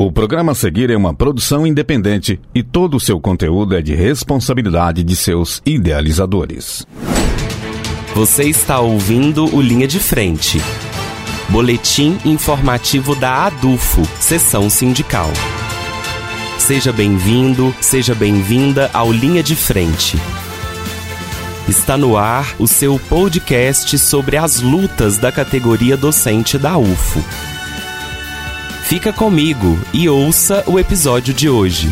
O programa a seguir é uma produção independente e todo o seu conteúdo é de responsabilidade de seus idealizadores. Você está ouvindo o Linha de Frente. Boletim informativo da ADUFO, Sessão Sindical. Seja bem-vindo, seja bem-vinda ao Linha de Frente. Está no ar o seu podcast sobre as lutas da categoria docente da UFO. Fica comigo e ouça o episódio de hoje.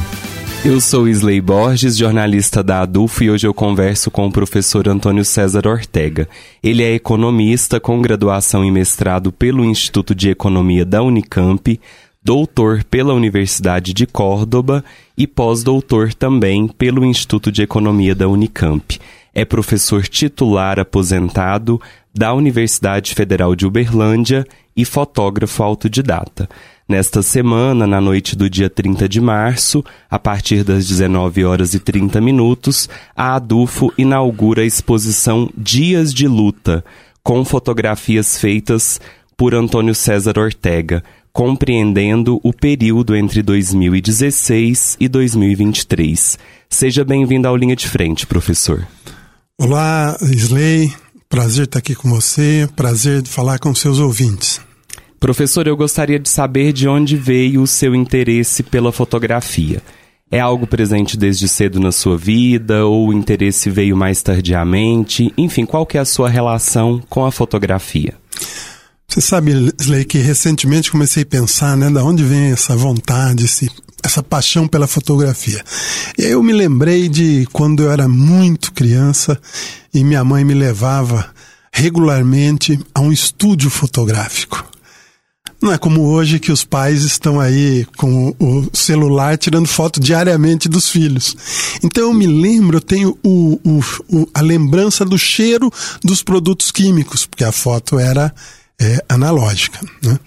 Eu sou Isley Borges, jornalista da ADUFO, e hoje eu converso com o professor Antônio César Ortega. Ele é economista com graduação e mestrado pelo Instituto de Economia da Unicamp, doutor pela Universidade de Córdoba e pós-doutor também pelo Instituto de Economia da Unicamp. É professor titular aposentado da Universidade Federal de Uberlândia e fotógrafo autodidata. Nesta semana, na noite do dia 30 de março, a partir das 19 horas e 30 minutos, a ADUFO inaugura a exposição Dias de Luta, com fotografias feitas por Antônio César Ortega, compreendendo o período entre 2016 e 2023. Seja bem-vindo ao Linha de Frente, professor. Olá, Slay. Prazer estar aqui com você, prazer falar com seus ouvintes. Professor, eu gostaria de saber de onde veio o seu interesse pela fotografia. É algo presente desde cedo na sua vida ou o interesse veio mais tardiamente? Enfim, qual que é a sua relação com a fotografia? Você sabe, Slay, que recentemente comecei a pensar, né, da onde vem essa vontade, esse, essa paixão pela fotografia. E aí eu me lembrei de quando eu era muito criança e minha mãe me levava regularmente a um estúdio fotográfico. Não é como hoje que os pais estão aí com o celular tirando foto diariamente dos filhos. Então eu me lembro, eu tenho o, o, o, a lembrança do cheiro dos produtos químicos, porque a foto era é, analógica. Né?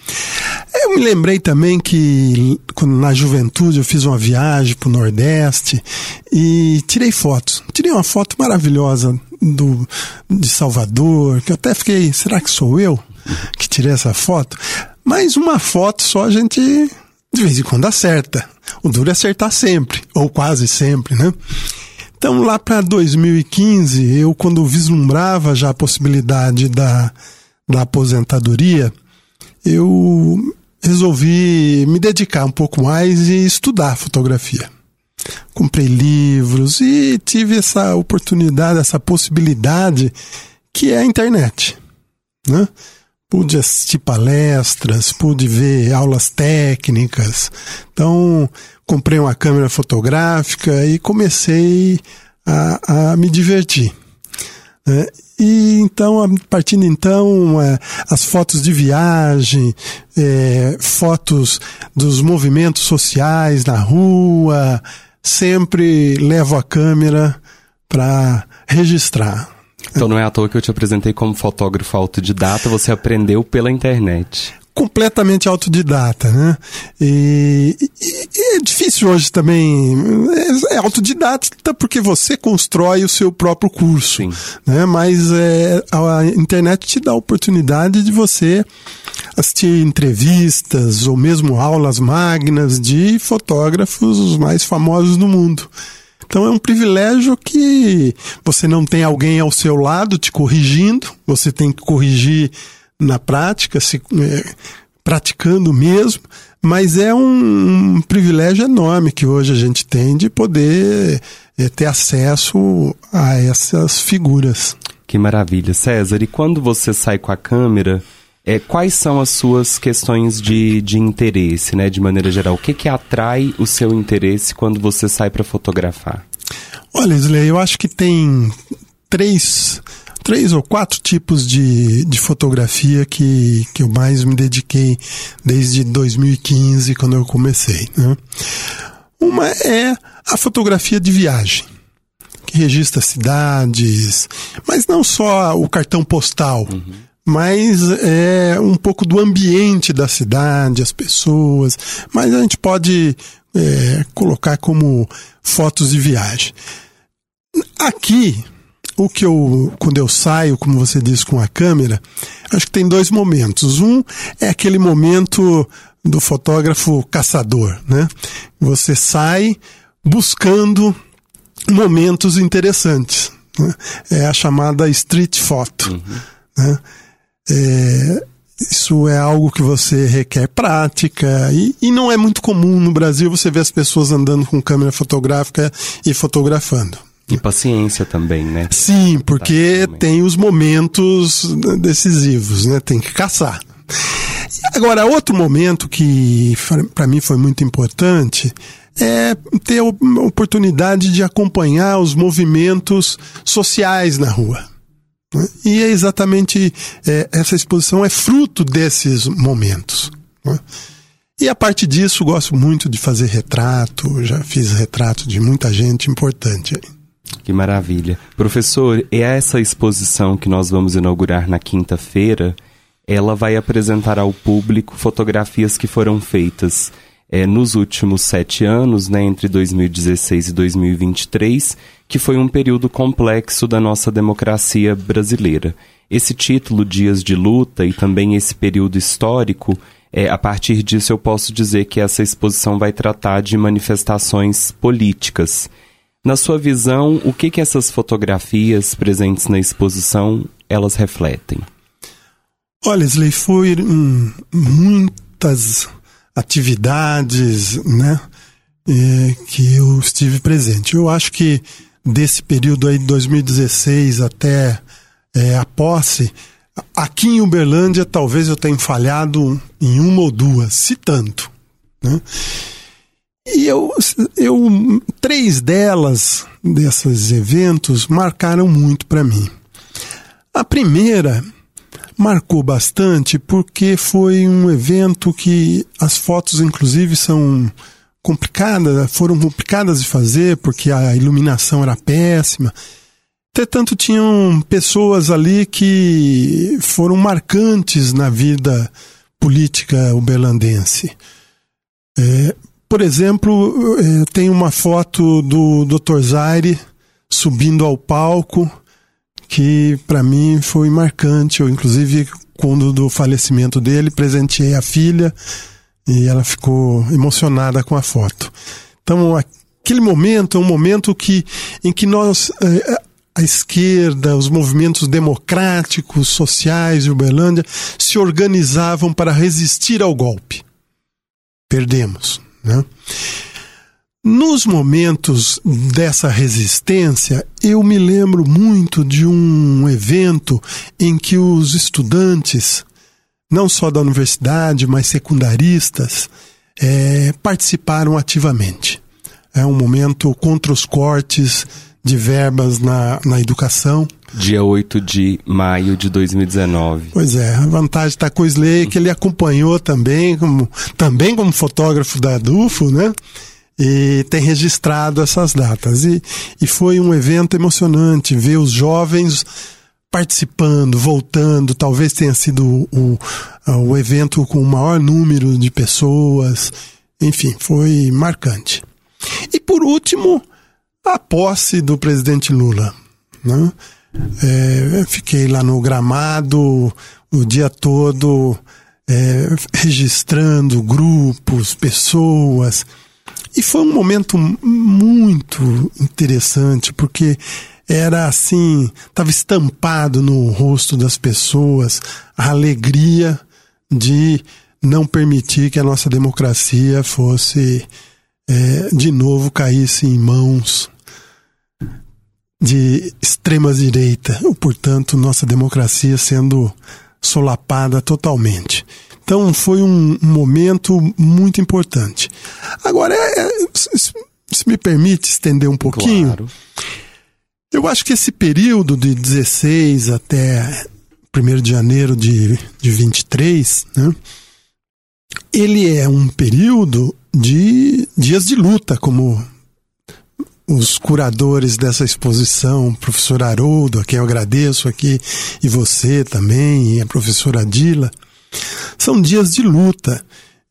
Eu me lembrei também que quando na juventude eu fiz uma viagem para o Nordeste e tirei fotos. Tirei uma foto maravilhosa do, de Salvador, que eu até fiquei, será que sou eu que tirei essa foto? Mas uma foto só a gente de vez em quando acerta. O duro é acertar sempre, ou quase sempre, né? Então lá para 2015, eu quando vislumbrava já a possibilidade da, da aposentadoria, eu resolvi me dedicar um pouco mais e estudar fotografia. Comprei livros e tive essa oportunidade, essa possibilidade que é a internet, né? Pude assistir palestras, pude ver aulas técnicas. Então, comprei uma câmera fotográfica e comecei a, a me divertir. Né? E então, a partir de então, é, as fotos de viagem, é, fotos dos movimentos sociais na rua, sempre levo a câmera para registrar. Então não é à toa que eu te apresentei como fotógrafo autodidata, você aprendeu pela internet completamente autodidata, né? E, e, e, é difícil hoje também, é, é autodidata porque você constrói o seu próprio curso, Sim. né? Mas é, a internet te dá a oportunidade de você assistir entrevistas ou mesmo aulas magnas de fotógrafos os mais famosos do mundo. Então é um privilégio que você não tem alguém ao seu lado te corrigindo, você tem que corrigir na prática, se, é, praticando mesmo, mas é um, um, privilégio enorme que hoje a gente tem de poder é, ter acesso a essas figuras. Que maravilha, César. E quando você sai com a câmera, é, quais são as suas questões de, de interesse, né, de maneira geral? O que, que atrai o seu interesse quando você sai para fotografar? Olha, Isley, eu acho que tem três, três ou quatro tipos de, de fotografia que, que eu mais me dediquei desde 2015, quando eu comecei. Né? Uma é a fotografia de viagem que registra cidades, mas não só o cartão postal. Uhum mas é um pouco do ambiente da cidade, as pessoas, mas a gente pode é, colocar como fotos de viagem. Aqui, o que eu, quando eu saio, como você disse, com a câmera, acho que tem dois momentos. Um é aquele momento do fotógrafo caçador, né? Você sai buscando momentos interessantes. Né? É a chamada street photo. Uhum. Né? É, isso é algo que você requer prática e, e, não é muito comum no Brasil você ver as pessoas andando com câmera fotográfica e fotografando. E paciência também, né? Sim, porque tem os momentos decisivos, né? Tem que caçar. Agora, outro momento que para mim foi muito importante é ter a oportunidade de acompanhar os movimentos sociais na rua. Né? E é exatamente é, essa exposição é fruto desses momentos. Né? E a parte disso, gosto muito de fazer retrato, já fiz retrato de muita gente importante. Que maravilha. Professor, e essa exposição que nós vamos inaugurar na quinta-feira, ela vai apresentar ao público fotografias que foram feitas é, nos últimos sete anos, né, entre 2016 e 2023, que foi um período complexo da nossa democracia brasileira. Esse título, Dias de Luta, e também esse período histórico, é, a partir disso eu posso dizer que essa exposição vai tratar de manifestações políticas. Na sua visão, o que, que essas fotografias presentes na exposição elas refletem? Olha, Sley, foi hum, muitas atividades, né, é, que eu estive presente. Eu acho que desse período aí de 2016 até é, a posse, aqui em Uberlândia talvez eu tenha falhado em uma ou duas, se tanto, né? E eu, eu três delas desses eventos marcaram muito para mim. A primeira marcou bastante porque foi um evento que as fotos, inclusive, são complicadas, foram complicadas de fazer porque a iluminação era péssima. Entretanto, tinham pessoas ali que foram marcantes na vida política uberlandense. É, por exemplo, é, tem uma foto do Dr. Zaire subindo ao palco que para mim foi marcante. Eu, inclusive, quando do falecimento dele, presenteei a filha e ela ficou emocionada com a foto. Então, aquele momento é um momento que, em que nós, eh, a esquerda, os movimentos democráticos, sociais de Uberlândia, se organizavam para resistir ao golpe. Perdemos. Né? Nos momentos dessa resistência, eu me lembro muito de um evento em que os estudantes, não só da universidade, mas secundaristas, é, participaram ativamente. É um momento contra os cortes de verbas na, na educação. Dia 8 de maio de 2019. Pois é, a vantagem da Coisley é que ele acompanhou também, como, também como fotógrafo da DUFO, né? E tem registrado essas datas. E, e foi um evento emocionante ver os jovens participando, voltando. Talvez tenha sido o, o evento com o maior número de pessoas. Enfim, foi marcante. E por último, a posse do presidente Lula. Né? É, fiquei lá no gramado o dia todo é, registrando grupos, pessoas. E foi um momento muito interessante, porque era assim, estava estampado no rosto das pessoas a alegria de não permitir que a nossa democracia fosse é, de novo caísse em mãos de extrema direita, ou portanto nossa democracia sendo solapada totalmente. Então foi um, momento muito importante. Agora, é, é, se, se, me permite estender um pouquinho, claro. eu acho que esse período de 16 até 1 de janeiro de, de 23, né, ele é um período de dias de luta, como os curadores dessa exposição, professor Haroldo, a quem eu agradeço aqui, e você também, e a professora Dila, são dias de luta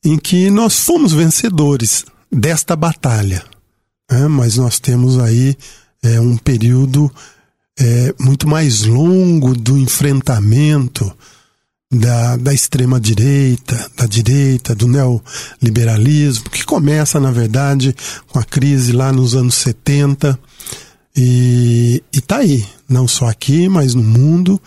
em que nós fomos vencedores desta batalha. Né? Mas nós temos aí é, um período é, muito mais longo do enfrentamento da, da extrema-direita, da direita, do neoliberalismo, que começa, na verdade, com a crise lá nos anos 70 e, está aí, não só aqui, mas no mundo.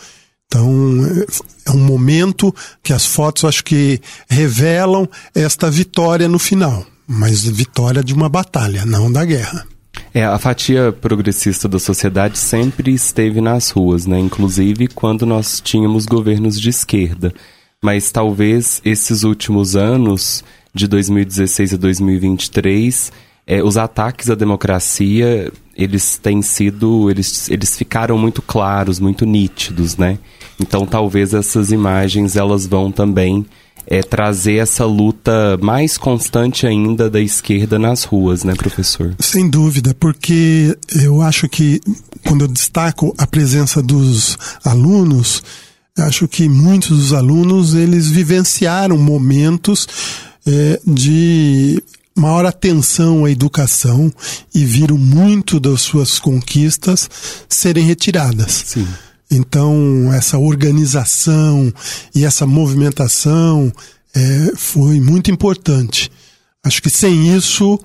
Então, é um momento que as fotos acho que revelam esta vitória no final, mas vitória de uma batalha, não da guerra. É, a fatia progressista da sociedade sempre esteve nas ruas, né? Inclusive quando nós tínhamos governos de esquerda. Mas talvez esses últimos anos, de 2016 a 2023, é, os ataques à democracia, eles têm sido, eles, eles ficaram muito claros, muito nítidos, né? Então talvez essas imagens, elas vão também é, trazer essa luta mais constante ainda da esquerda nas ruas, né, professor? Sem dúvida, porque eu acho que quando eu destaco a presença dos alunos, acho que muitos dos alunos eles vivenciaram momentos é, de maior atenção à educação e viram muito das suas conquistas serem retiradas. Sim. Então, essa organização e essa movimentação é, foi muito importante. Acho que sem isso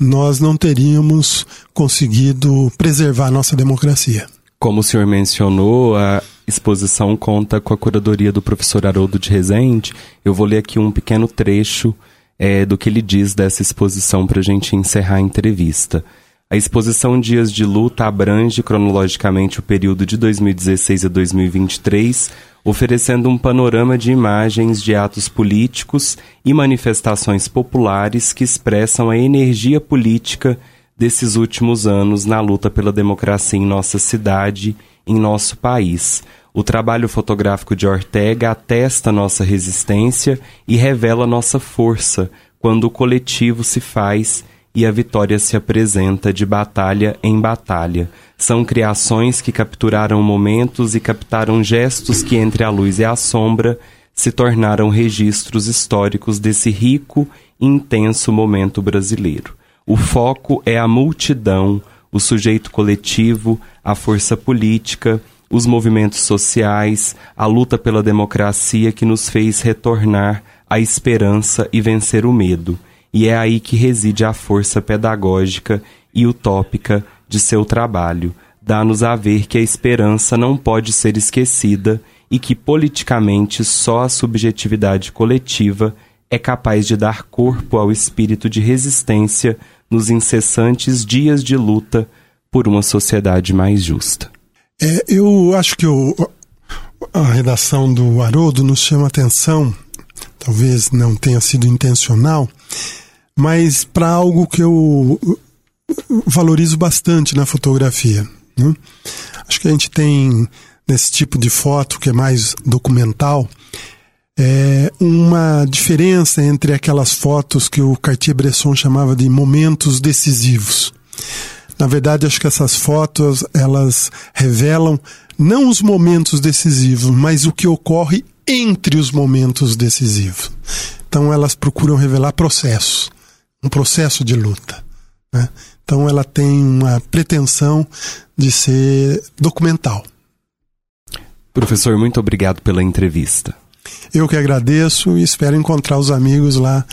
nós não teríamos conseguido preservar nossa democracia. Como o senhor mencionou, a exposição conta com a curadoria do professor Haroldo de Rezende. Eu vou ler aqui um pequeno trecho é, do que ele diz dessa exposição para a gente encerrar a entrevista. A exposição Dias de Luta abrange cronologicamente o período de 2016 a 2023, oferecendo um panorama de imagens de atos políticos e manifestações populares que expressam a energia política desses últimos anos na luta pela democracia em nossa cidade, em nosso país. O trabalho fotográfico de Ortega atesta nossa resistência e revela nossa força quando o coletivo se faz e a vitória se apresenta de batalha em batalha. São criações que capturaram momentos e captaram gestos que, entre a luz e a sombra, se tornaram registros históricos desse rico e intenso momento brasileiro. O foco é a multidão, o sujeito coletivo, a força política, os movimentos sociais, a luta pela democracia que nos fez retornar à esperança e vencer o medo e é aí que reside a força pedagógica e utópica de seu trabalho. Dá-nos a ver que a esperança não pode ser esquecida e que politicamente só a subjetividade coletiva é capaz de dar corpo ao espírito de resistência nos incessantes dias de luta por uma sociedade mais justa. É, eu acho que o, a redação do Haroldo nos chama atenção, talvez não tenha sido intencional, mas para algo que eu valorizo bastante na fotografia. Né? Acho que a gente tem nesse tipo de foto que é mais documental é uma diferença entre aquelas fotos que o Cartier-Bresson chamava de momentos decisivos. Na verdade, acho que essas fotos elas revelam não os momentos decisivos, mas o que ocorre entre os momentos decisivos. Então, elas procuram revelar processos um processo de luta. Né? Então ela tem uma pretensão de ser documental. Professor, muito obrigado pela entrevista. Eu que agradeço e espero encontrar os amigos lá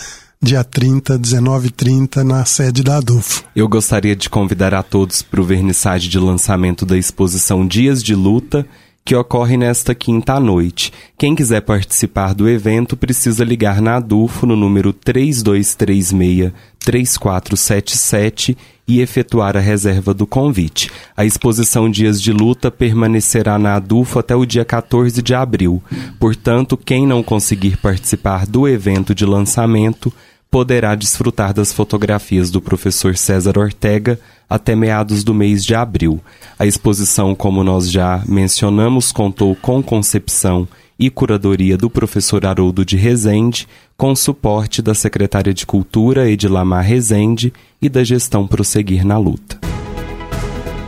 dia 30, 19 30 na sede da ADUFO. Eu gostaria de convidar a todos para o vernissage de lançamento da exposição Dias de Luta que ocorre nesta quinta noite. Quem quiser participar do evento precisa ligar na ADUFO no número 3236-3477 e efetuar a reserva do convite. A exposição Dias de Luta permanecerá na ADUFO até o dia 14 de abril. Portanto, quem não conseguir participar do evento de lançamento poderá desfrutar das fotografias do professor César Ortega até meados do mês de abril. A exposição, como nós já mencionamos, contou com concepção e curadoria do professor Haroldo de Rezende, com suporte da secretária de Cultura Edilamar Rezende e da gestão Prosseguir na Luta.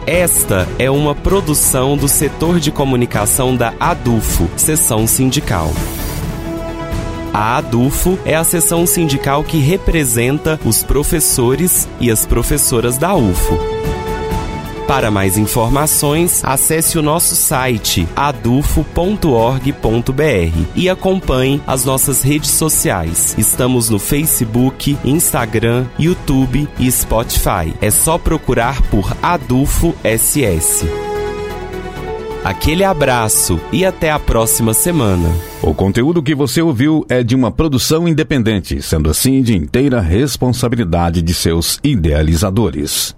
Esta é uma produção do setor de comunicação da ADUFO, seção sindical. A ADUFO é a seção sindical que representa os professores e as professoras da UFO. Para mais informações, acesse o nosso site adufo.org.br e acompanhe as nossas redes sociais. Estamos no Facebook, Instagram, YouTube e Spotify. É só procurar por Adufo SS. Aquele abraço e até a próxima semana. O conteúdo que você ouviu é de uma produção independente, sendo assim de inteira responsabilidade de seus idealizadores.